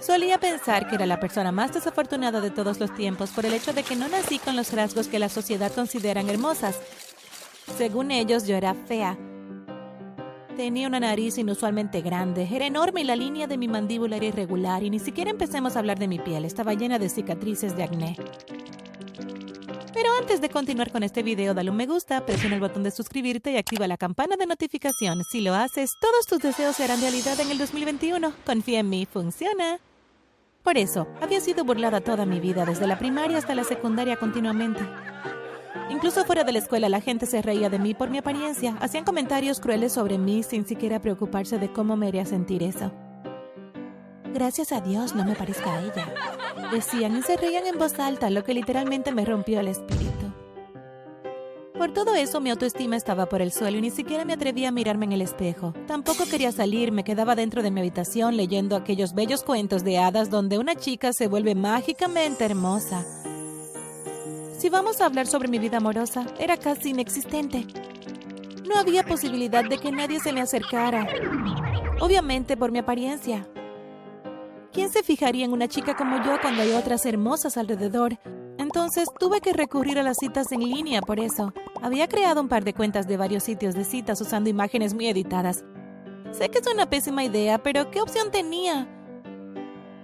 Solía pensar que era la persona más desafortunada de todos los tiempos por el hecho de que no nací con los rasgos que la sociedad consideran hermosas. Según ellos, yo era fea. Tenía una nariz inusualmente grande, era enorme y la línea de mi mandíbula era irregular y ni siquiera empecemos a hablar de mi piel, estaba llena de cicatrices de acné. Pero antes de continuar con este video, dale un me gusta, presiona el botón de suscribirte y activa la campana de notificación. Si lo haces, todos tus deseos serán realidad en el 2021. Confía en mí, funciona. Por eso, había sido burlada toda mi vida, desde la primaria hasta la secundaria continuamente. Incluso fuera de la escuela la gente se reía de mí por mi apariencia, hacían comentarios crueles sobre mí sin siquiera preocuparse de cómo me haría sentir eso. Gracias a Dios no me parezca a ella. Decían y se reían en voz alta, lo que literalmente me rompió el espíritu. Por todo eso mi autoestima estaba por el suelo y ni siquiera me atrevía a mirarme en el espejo. Tampoco quería salir, me quedaba dentro de mi habitación leyendo aquellos bellos cuentos de hadas donde una chica se vuelve mágicamente hermosa. Si vamos a hablar sobre mi vida amorosa, era casi inexistente. No había posibilidad de que nadie se me acercara. Obviamente por mi apariencia. ¿Quién se fijaría en una chica como yo cuando hay otras hermosas alrededor? Entonces tuve que recurrir a las citas en línea por eso. Había creado un par de cuentas de varios sitios de citas usando imágenes muy editadas. Sé que es una pésima idea, pero ¿qué opción tenía?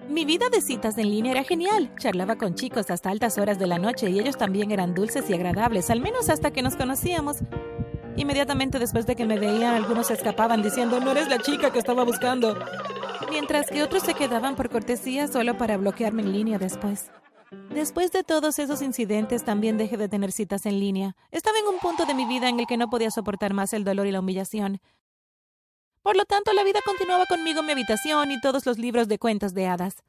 Mi vida de citas en línea era genial. Charlaba con chicos hasta altas horas de la noche y ellos también eran dulces y agradables, al menos hasta que nos conocíamos. Inmediatamente después de que me veían, algunos se escapaban diciendo, no eres la chica que estaba buscando mientras que otros se quedaban por cortesía solo para bloquearme en línea después. Después de todos esos incidentes, también dejé de tener citas en línea. Estaba en un punto de mi vida en el que no podía soportar más el dolor y la humillación. Por lo tanto, la vida continuaba conmigo en mi habitación y todos los libros de cuentos de hadas.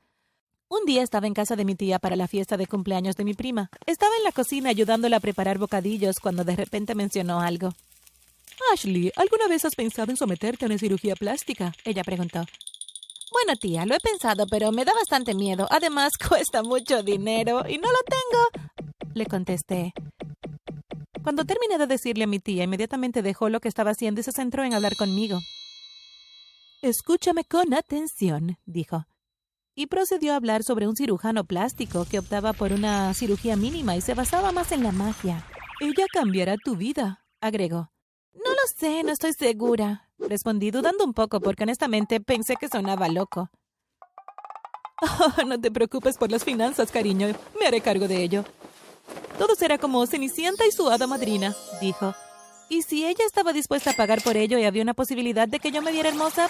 Un día estaba en casa de mi tía para la fiesta de cumpleaños de mi prima. Estaba en la cocina ayudándola a preparar bocadillos cuando de repente mencionó algo. Ashley, ¿alguna vez has pensado en someterte a una cirugía plástica? Ella preguntó. Bueno, tía, lo he pensado, pero me da bastante miedo. Además, cuesta mucho dinero y no lo tengo. Le contesté. Cuando terminé de decirle a mi tía, inmediatamente dejó lo que estaba haciendo y se centró en hablar conmigo. Escúchame con atención, dijo. Y procedió a hablar sobre un cirujano plástico que optaba por una cirugía mínima y se basaba más en la magia. Ella cambiará tu vida, agregó. No lo sé, no estoy segura, respondí dudando un poco porque honestamente pensé que sonaba loco. no te preocupes por las finanzas, cariño, me haré cargo de ello. Todo será como Cenicienta y su hada madrina, dijo. Y si ella estaba dispuesta a pagar por ello y había una posibilidad de que yo me viera hermosa,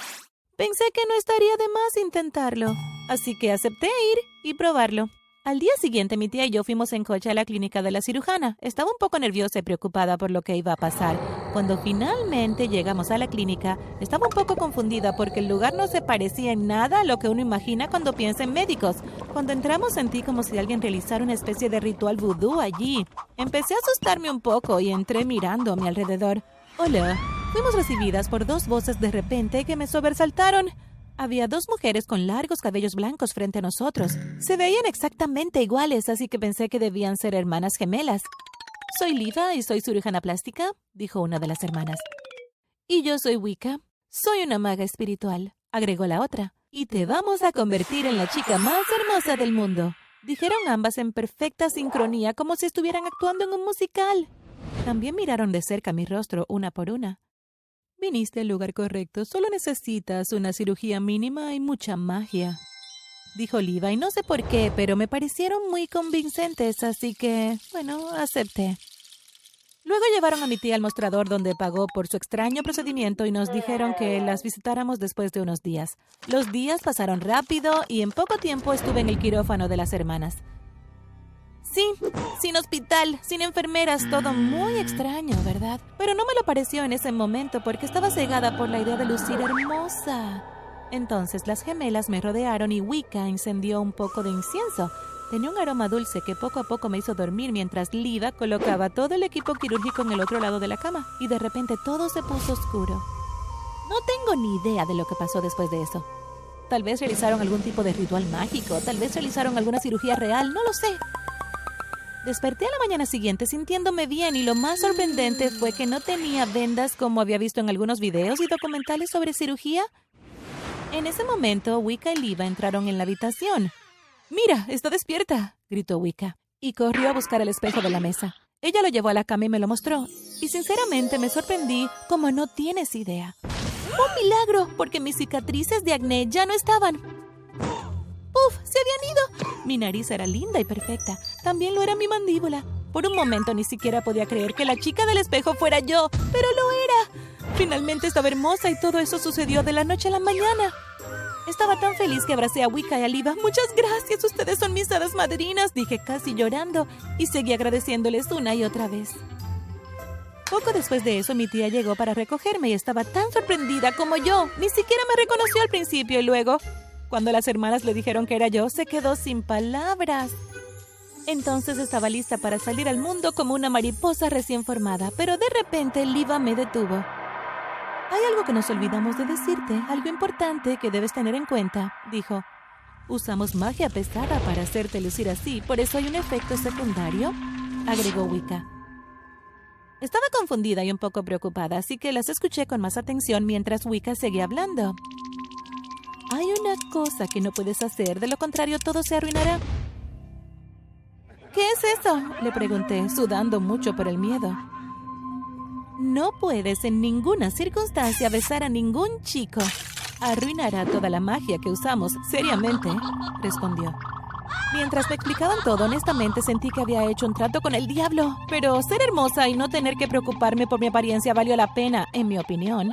pensé que no estaría de más intentarlo. Así que acepté ir y probarlo. Al día siguiente, mi tía y yo fuimos en coche a la clínica de la cirujana. Estaba un poco nerviosa y preocupada por lo que iba a pasar. Cuando finalmente llegamos a la clínica, estaba un poco confundida porque el lugar no se parecía en nada a lo que uno imagina cuando piensa en médicos. Cuando entramos sentí como si alguien realizara una especie de ritual vudú allí. Empecé a asustarme un poco y entré mirando a mi alrededor. Hola. Fuimos recibidas por dos voces de repente que me sobresaltaron. Había dos mujeres con largos cabellos blancos frente a nosotros. Se veían exactamente iguales, así que pensé que debían ser hermanas gemelas. Soy Liva y soy cirujana plástica, dijo una de las hermanas. Y yo soy Wicca. Soy una maga espiritual, agregó la otra. Y te vamos a convertir en la chica más hermosa del mundo. Dijeron ambas en perfecta sincronía, como si estuvieran actuando en un musical. También miraron de cerca mi rostro una por una. Viniste al lugar correcto. Solo necesitas una cirugía mínima y mucha magia. Dijo Liva, y no sé por qué, pero me parecieron muy convincentes, así que, bueno, acepté. Luego llevaron a mi tía al mostrador donde pagó por su extraño procedimiento y nos dijeron que las visitáramos después de unos días. Los días pasaron rápido y en poco tiempo estuve en el quirófano de las hermanas. Sí, sin hospital, sin enfermeras, todo muy extraño, ¿verdad? Pero no me lo pareció en ese momento porque estaba cegada por la idea de lucir hermosa. Entonces las gemelas me rodearon y Wicca encendió un poco de incienso. Tenía un aroma dulce que poco a poco me hizo dormir mientras Lida colocaba todo el equipo quirúrgico en el otro lado de la cama y de repente todo se puso oscuro. No tengo ni idea de lo que pasó después de eso. Tal vez realizaron algún tipo de ritual mágico, tal vez realizaron alguna cirugía real, no lo sé. Desperté a la mañana siguiente sintiéndome bien y lo más sorprendente fue que no tenía vendas como había visto en algunos videos y documentales sobre cirugía. En ese momento, Wicca y Liva entraron en la habitación. Mira, está despierta, gritó Wicca, y corrió a buscar el espejo de la mesa. Ella lo llevó a la cama y me lo mostró. Y sinceramente me sorprendí como no tienes idea. ¡Un milagro! Porque mis cicatrices de acné ya no estaban. ¡Uf! ¡Se habían ido! Mi nariz era linda y perfecta. También lo era mi mandíbula. Por un momento ni siquiera podía creer que la chica del espejo fuera yo, pero lo era. Finalmente estaba hermosa y todo eso sucedió de la noche a la mañana. Estaba tan feliz que abracé a Wicca y a Liva. Muchas gracias, ustedes son mis hadas madrinas, dije casi llorando, y seguí agradeciéndoles una y otra vez. Poco después de eso, mi tía llegó para recogerme y estaba tan sorprendida como yo. Ni siquiera me reconoció al principio y luego, cuando las hermanas le dijeron que era yo, se quedó sin palabras. Entonces estaba lista para salir al mundo como una mariposa recién formada, pero de repente Liva me detuvo. Hay algo que nos olvidamos de decirte, algo importante que debes tener en cuenta, dijo. Usamos magia pesada para hacerte lucir así, por eso hay un efecto secundario, agregó Wicca. Estaba confundida y un poco preocupada, así que las escuché con más atención mientras Wicca seguía hablando. Hay una cosa que no puedes hacer, de lo contrario todo se arruinará. ¿Qué es eso? Le pregunté, sudando mucho por el miedo. No puedes en ninguna circunstancia besar a ningún chico. Arruinará toda la magia que usamos, seriamente, respondió. Mientras me explicaban todo, honestamente sentí que había hecho un trato con el diablo. Pero ser hermosa y no tener que preocuparme por mi apariencia valió la pena, en mi opinión.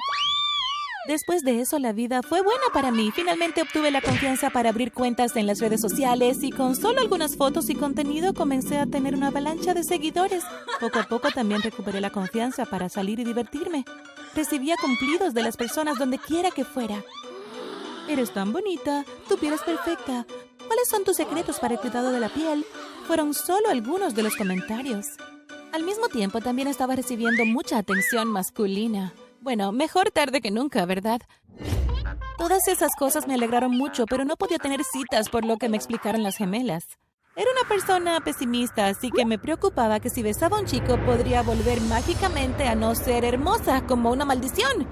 Después de eso, la vida fue buena para mí. Finalmente obtuve la confianza para abrir cuentas en las redes sociales y con solo algunas fotos y contenido comencé a tener una avalancha de seguidores. Poco a poco también recuperé la confianza para salir y divertirme. Recibía cumplidos de las personas donde quiera que fuera. Eres tan bonita, tu piel es perfecta. ¿Cuáles son tus secretos para el cuidado de la piel? Fueron solo algunos de los comentarios. Al mismo tiempo también estaba recibiendo mucha atención masculina. Bueno, mejor tarde que nunca, ¿verdad? Todas esas cosas me alegraron mucho, pero no podía tener citas por lo que me explicaron las gemelas. Era una persona pesimista, así que me preocupaba que si besaba a un chico podría volver mágicamente a no ser hermosa, como una maldición.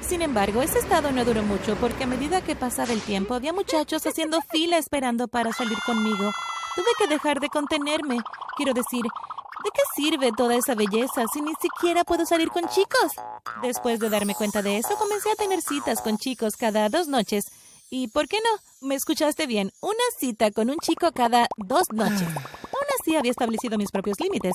Sin embargo, ese estado no duró mucho porque a medida que pasaba el tiempo había muchachos haciendo fila esperando para salir conmigo. Tuve que dejar de contenerme. Quiero decir, ¿De qué sirve toda esa belleza si ni siquiera puedo salir con chicos? Después de darme cuenta de eso, comencé a tener citas con chicos cada dos noches. ¿Y por qué no? Me escuchaste bien, una cita con un chico cada dos noches. Aún así había establecido mis propios límites.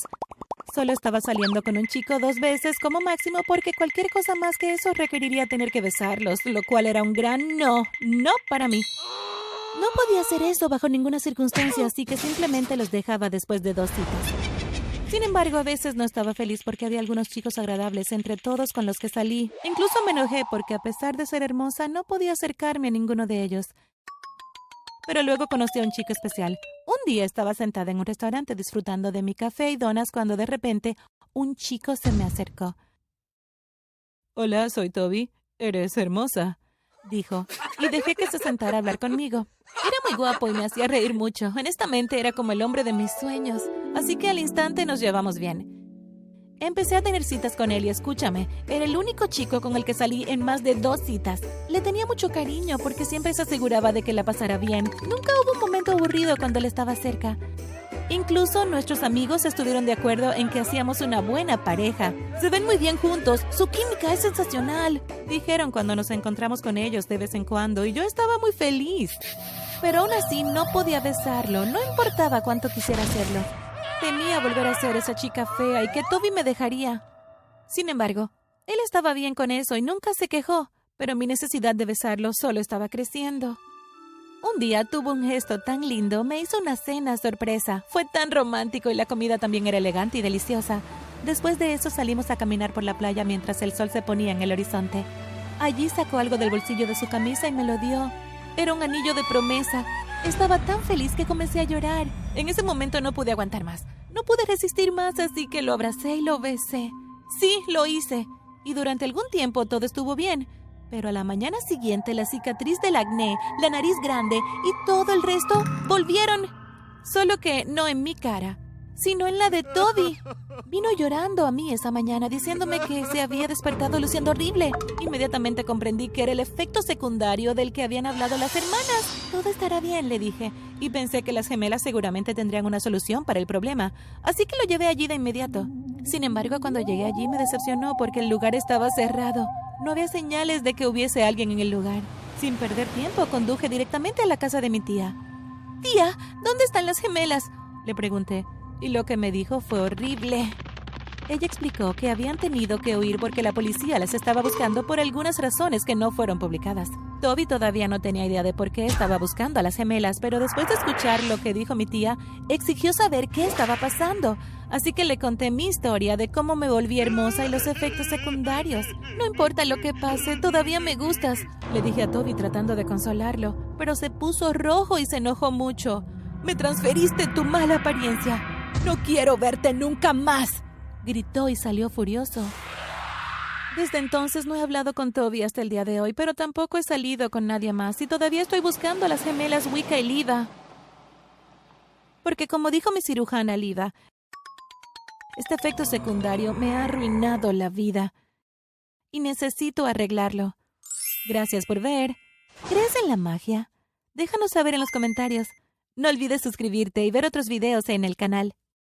Solo estaba saliendo con un chico dos veces como máximo porque cualquier cosa más que eso requeriría tener que besarlos, lo cual era un gran no, no para mí. No podía hacer eso bajo ninguna circunstancia, así que simplemente los dejaba después de dos citas. Sin embargo, a veces no estaba feliz porque había algunos chicos agradables entre todos con los que salí. Incluso me enojé porque a pesar de ser hermosa no podía acercarme a ninguno de ellos. Pero luego conocí a un chico especial. Un día estaba sentada en un restaurante disfrutando de mi café y donas cuando de repente un chico se me acercó. Hola, soy Toby. Eres hermosa, dijo, y dejé que se sentara a hablar conmigo. Era muy guapo y me hacía reír mucho. Honestamente, era como el hombre de mis sueños. Así que al instante nos llevamos bien. Empecé a tener citas con él y escúchame, era el único chico con el que salí en más de dos citas. Le tenía mucho cariño porque siempre se aseguraba de que la pasara bien. Nunca hubo un momento aburrido cuando él estaba cerca. Incluso nuestros amigos estuvieron de acuerdo en que hacíamos una buena pareja. Se ven muy bien juntos, su química es sensacional, dijeron cuando nos encontramos con ellos de vez en cuando y yo estaba muy feliz. Pero aún así no podía besarlo, no importaba cuánto quisiera hacerlo. Temía volver a ser esa chica fea y que Toby me dejaría. Sin embargo, él estaba bien con eso y nunca se quejó, pero mi necesidad de besarlo solo estaba creciendo. Un día tuvo un gesto tan lindo, me hizo una cena sorpresa. Fue tan romántico y la comida también era elegante y deliciosa. Después de eso salimos a caminar por la playa mientras el sol se ponía en el horizonte. Allí sacó algo del bolsillo de su camisa y me lo dio. Era un anillo de promesa. Estaba tan feliz que comencé a llorar. En ese momento no pude aguantar más. No pude resistir más, así que lo abracé y lo besé. Sí, lo hice. Y durante algún tiempo todo estuvo bien. Pero a la mañana siguiente la cicatriz del acné, la nariz grande y todo el resto volvieron. Solo que no en mi cara. sino en la de Toby. Vino llorando a mí esa mañana diciéndome que se había despertado luciendo horrible. Inmediatamente comprendí que era el efecto secundario del que habían hablado las hermanas. Todo estará bien, le dije, y pensé que las gemelas seguramente tendrían una solución para el problema, así que lo llevé allí de inmediato. Sin embargo, cuando llegué allí me decepcionó porque el lugar estaba cerrado. No había señales de que hubiese alguien en el lugar. Sin perder tiempo, conduje directamente a la casa de mi tía. Tía, ¿dónde están las gemelas? Le pregunté y lo que me dijo fue horrible. Ella explicó que habían tenido que huir porque la policía las estaba buscando por algunas razones que no fueron publicadas. Toby todavía no tenía idea de por qué estaba buscando a las gemelas, pero después de escuchar lo que dijo mi tía, exigió saber qué estaba pasando. Así que le conté mi historia de cómo me volví hermosa y los efectos secundarios. No importa lo que pase, todavía me gustas, le dije a Toby tratando de consolarlo, pero se puso rojo y se enojó mucho. Me transferiste tu mala apariencia. No quiero verte nunca más, gritó y salió furioso. Desde entonces no he hablado con Toby hasta el día de hoy, pero tampoco he salido con nadie más y todavía estoy buscando a las gemelas Wicca y Lida. Porque como dijo mi cirujana Lida, este efecto secundario me ha arruinado la vida y necesito arreglarlo. Gracias por ver. ¿Crees en la magia? Déjanos saber en los comentarios. No olvides suscribirte y ver otros videos en el canal.